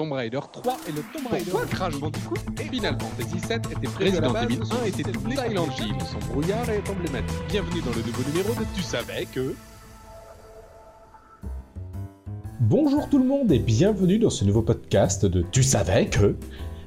Tomb Raider 3 et le Tomb Raider Pourquoi Crash Bandicoot Final Fantasy VII était Resident Evil 1 était Silent Hill. Son brouillard est emblématique. Bienvenue dans le nouveau numéro de Tu savais que... Bonjour tout le monde et bienvenue dans ce nouveau podcast de Tu savais que...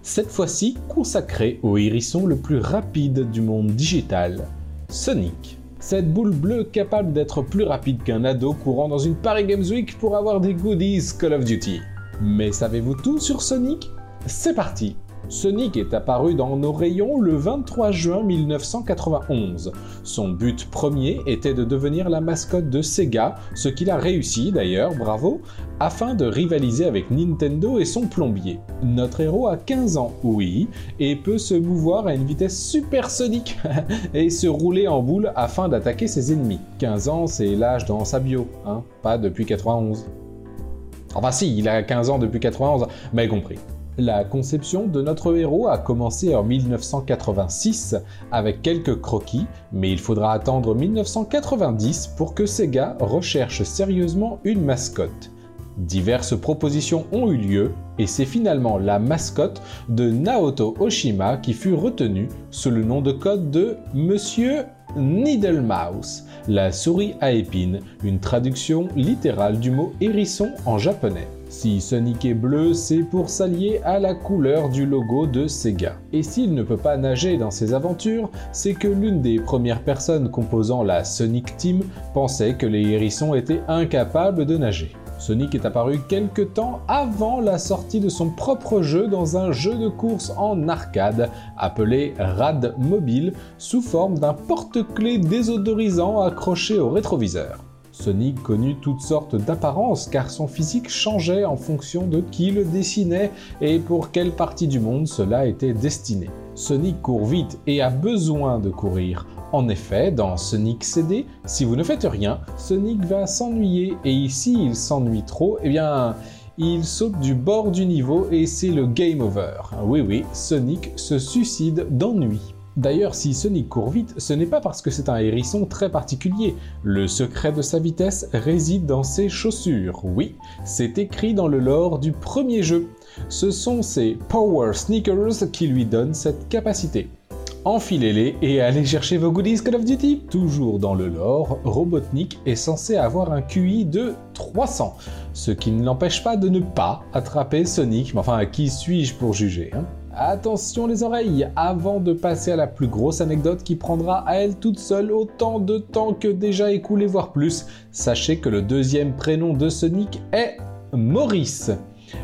Cette fois-ci consacré au hérisson le plus rapide du monde digital, Sonic. Cette boule bleue capable d'être plus rapide qu'un ado courant dans une Paris Games Week pour avoir des goodies Call of Duty. Mais savez-vous tout sur Sonic? C'est parti Sonic est apparu dans nos rayons le 23 juin 1991. Son but premier était de devenir la mascotte de Sega, ce qu'il a réussi d'ailleurs, bravo, afin de rivaliser avec Nintendo et son plombier. Notre héros a 15 ans, oui, et peut se mouvoir à une vitesse supersonique et se rouler en boule afin d'attaquer ses ennemis. 15 ans, c'est l'âge dans sa bio, hein, pas depuis 91. Enfin si, il a 15 ans depuis 91, mais compris. La conception de notre héros a commencé en 1986 avec quelques croquis, mais il faudra attendre 1990 pour que Sega recherche sérieusement une mascotte. Diverses propositions ont eu lieu et c'est finalement la mascotte de Naoto Oshima qui fut retenue sous le nom de code de Monsieur Needle Mouse, la souris à épines, une traduction littérale du mot hérisson en japonais. Si Sonic est bleu, c'est pour s'allier à la couleur du logo de Sega. Et s'il ne peut pas nager dans ses aventures, c'est que l'une des premières personnes composant la Sonic Team pensait que les hérissons étaient incapables de nager. Sonic est apparu quelques temps avant la sortie de son propre jeu dans un jeu de course en arcade appelé Rad Mobile sous forme d'un porte-clés désodorisant accroché au rétroviseur. Sonic connut toutes sortes d'apparences car son physique changeait en fonction de qui le dessinait et pour quelle partie du monde cela était destiné. Sonic court vite et a besoin de courir. En effet, dans Sonic CD, si vous ne faites rien, Sonic va s'ennuyer et si il s'ennuie trop, eh bien, il saute du bord du niveau et c'est le game over. Oui oui, Sonic se suicide d'ennui. D'ailleurs, si Sonic court vite, ce n'est pas parce que c'est un hérisson très particulier. Le secret de sa vitesse réside dans ses chaussures. Oui, c'est écrit dans le lore du premier jeu. Ce sont ses Power Sneakers qui lui donnent cette capacité. Enfilez-les et allez chercher vos goodies Call of Duty. Toujours dans le lore, Robotnik est censé avoir un QI de 300, ce qui ne l'empêche pas de ne pas attraper Sonic. Mais enfin, qui suis-je pour juger hein? Attention les oreilles, avant de passer à la plus grosse anecdote qui prendra à elle toute seule autant de temps que déjà écoulé, voire plus, sachez que le deuxième prénom de Sonic est Maurice.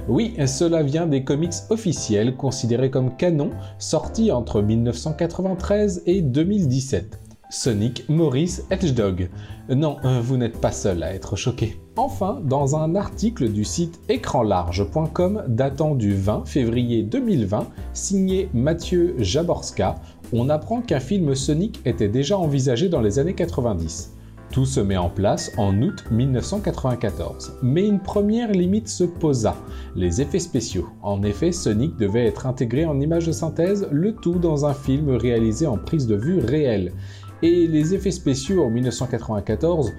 Oui, cela vient des comics officiels considérés comme canon, sortis entre 1993 et 2017. Sonic Maurice Hedgehog. Non, euh, vous n'êtes pas seul à être choqué. Enfin, dans un article du site écranlarge.com datant du 20 février 2020, signé Mathieu Jaborska, on apprend qu'un film Sonic était déjà envisagé dans les années 90. Tout se met en place en août 1994. Mais une première limite se posa, les effets spéciaux. En effet, Sonic devait être intégré en image de synthèse, le tout dans un film réalisé en prise de vue réelle et les effets spéciaux en 1994,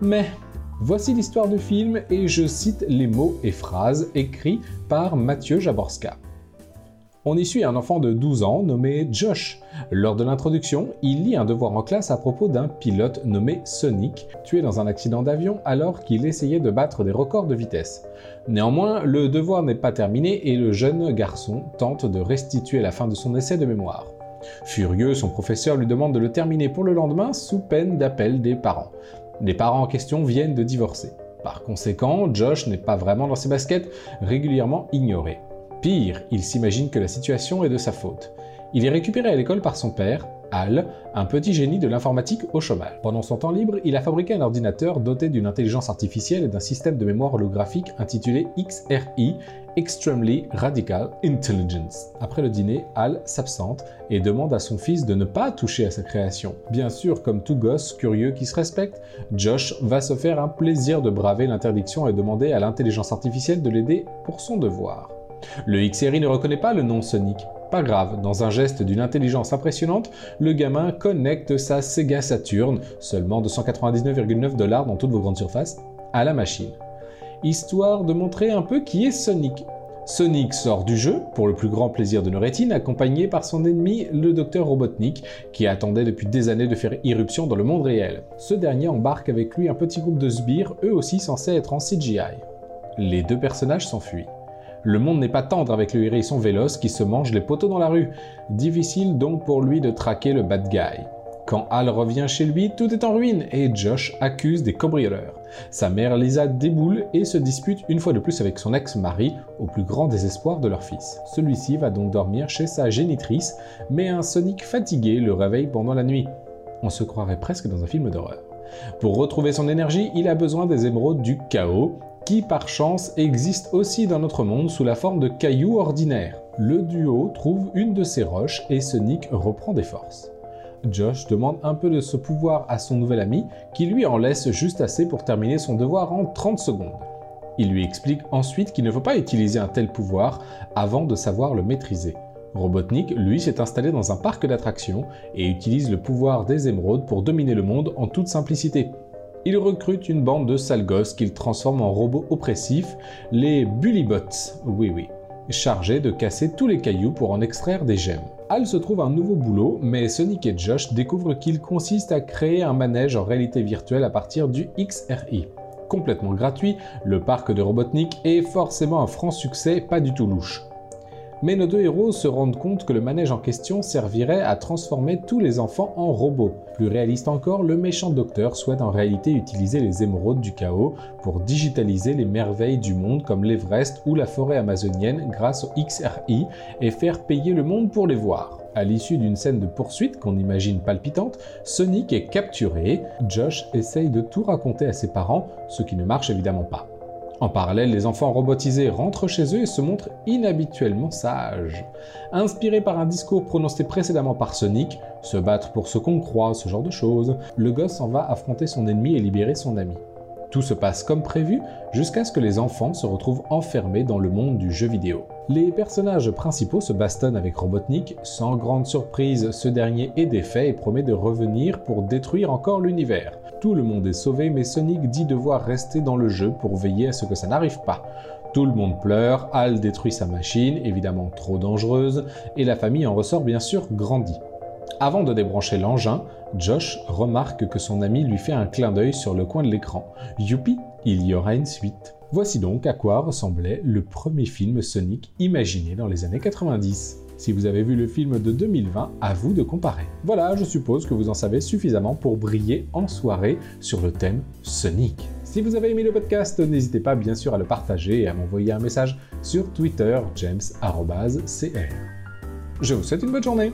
mais voici l'histoire du film et je cite les mots et phrases écrits par Mathieu Jaborska. On y suit un enfant de 12 ans nommé Josh. Lors de l'introduction, il lit un devoir en classe à propos d'un pilote nommé Sonic, tué dans un accident d'avion alors qu'il essayait de battre des records de vitesse. Néanmoins, le devoir n'est pas terminé et le jeune garçon tente de restituer la fin de son essai de mémoire. Furieux, son professeur lui demande de le terminer pour le lendemain sous peine d'appel des parents. Les parents en question viennent de divorcer. Par conséquent, Josh n'est pas vraiment dans ses baskets, régulièrement ignoré. Pire, il s'imagine que la situation est de sa faute. Il est récupéré à l'école par son père, Al, un petit génie de l'informatique au chômage. Pendant son temps libre, il a fabriqué un ordinateur doté d'une intelligence artificielle et d'un système de mémoire holographique intitulé XRI, Extremely Radical Intelligence. Après le dîner, Al s'absente et demande à son fils de ne pas toucher à sa création. Bien sûr, comme tout gosse curieux qui se respecte, Josh va se faire un plaisir de braver l'interdiction et demander à l'intelligence artificielle de l'aider pour son devoir. Le XRI ne reconnaît pas le nom Sonic, pas grave, dans un geste d'une intelligence impressionnante, le gamin connecte sa Sega Saturn, seulement 299,9 dollars dans toutes vos grandes surfaces, à la machine. Histoire de montrer un peu qui est Sonic. Sonic sort du jeu, pour le plus grand plaisir de nos rétines, accompagné par son ennemi, le docteur Robotnik, qui attendait depuis des années de faire irruption dans le monde réel. Ce dernier embarque avec lui un petit groupe de sbires, eux aussi censés être en CGI. Les deux personnages s'enfuient. Le monde n'est pas tendre avec le hérisson véloce qui se mange les poteaux dans la rue. Difficile donc pour lui de traquer le bad guy. Quand Al revient chez lui, tout est en ruine et Josh accuse des cambrioleurs. Sa mère Lisa déboule et se dispute une fois de plus avec son ex-mari, au plus grand désespoir de leur fils. Celui-ci va donc dormir chez sa génitrice, mais un Sonic fatigué le réveille pendant la nuit. On se croirait presque dans un film d'horreur. Pour retrouver son énergie, il a besoin des émeraudes du chaos, qui par chance existent aussi dans notre monde sous la forme de cailloux ordinaires. Le duo trouve une de ces roches et Sonic reprend des forces. Josh demande un peu de ce pouvoir à son nouvel ami, qui lui en laisse juste assez pour terminer son devoir en 30 secondes. Il lui explique ensuite qu'il ne faut pas utiliser un tel pouvoir avant de savoir le maîtriser. Robotnik, lui, s'est installé dans un parc d'attractions et utilise le pouvoir des émeraudes pour dominer le monde en toute simplicité. Il recrute une bande de sales gosses qu'il transforme en robots oppressifs, les Bullybots, oui oui, chargés de casser tous les cailloux pour en extraire des gemmes. Al se trouve un nouveau boulot, mais Sonic et Josh découvrent qu'il consiste à créer un manège en réalité virtuelle à partir du XRI. Complètement gratuit, le parc de Robotnik est forcément un franc succès, pas du tout louche. Mais nos deux héros se rendent compte que le manège en question servirait à transformer tous les enfants en robots. Plus réaliste encore, le méchant docteur souhaite en réalité utiliser les émeraudes du chaos pour digitaliser les merveilles du monde comme l'Everest ou la forêt amazonienne grâce au XRI et faire payer le monde pour les voir. À l'issue d'une scène de poursuite qu'on imagine palpitante, Sonic est capturé, Josh essaye de tout raconter à ses parents, ce qui ne marche évidemment pas. En parallèle, les enfants robotisés rentrent chez eux et se montrent inhabituellement sages. Inspiré par un discours prononcé précédemment par Sonic, se battre pour ce qu'on croit, ce genre de choses, le gosse s'en va affronter son ennemi et libérer son ami. Tout se passe comme prévu jusqu'à ce que les enfants se retrouvent enfermés dans le monde du jeu vidéo. Les personnages principaux se bastonnent avec Robotnik, sans grande surprise, ce dernier est défait et promet de revenir pour détruire encore l'univers. Tout le monde est sauvé, mais Sonic dit devoir rester dans le jeu pour veiller à ce que ça n'arrive pas. Tout le monde pleure, Hal détruit sa machine, évidemment trop dangereuse, et la famille en ressort bien sûr grandie. Avant de débrancher l'engin, Josh remarque que son ami lui fait un clin d'œil sur le coin de l'écran. Youpi, il y aura une suite. Voici donc à quoi ressemblait le premier film Sonic imaginé dans les années 90. Si vous avez vu le film de 2020, à vous de comparer. Voilà, je suppose que vous en savez suffisamment pour briller en soirée sur le thème Sonic. Si vous avez aimé le podcast, n'hésitez pas bien sûr à le partager et à m'envoyer un message sur Twitter, james.cr. Je vous souhaite une bonne journée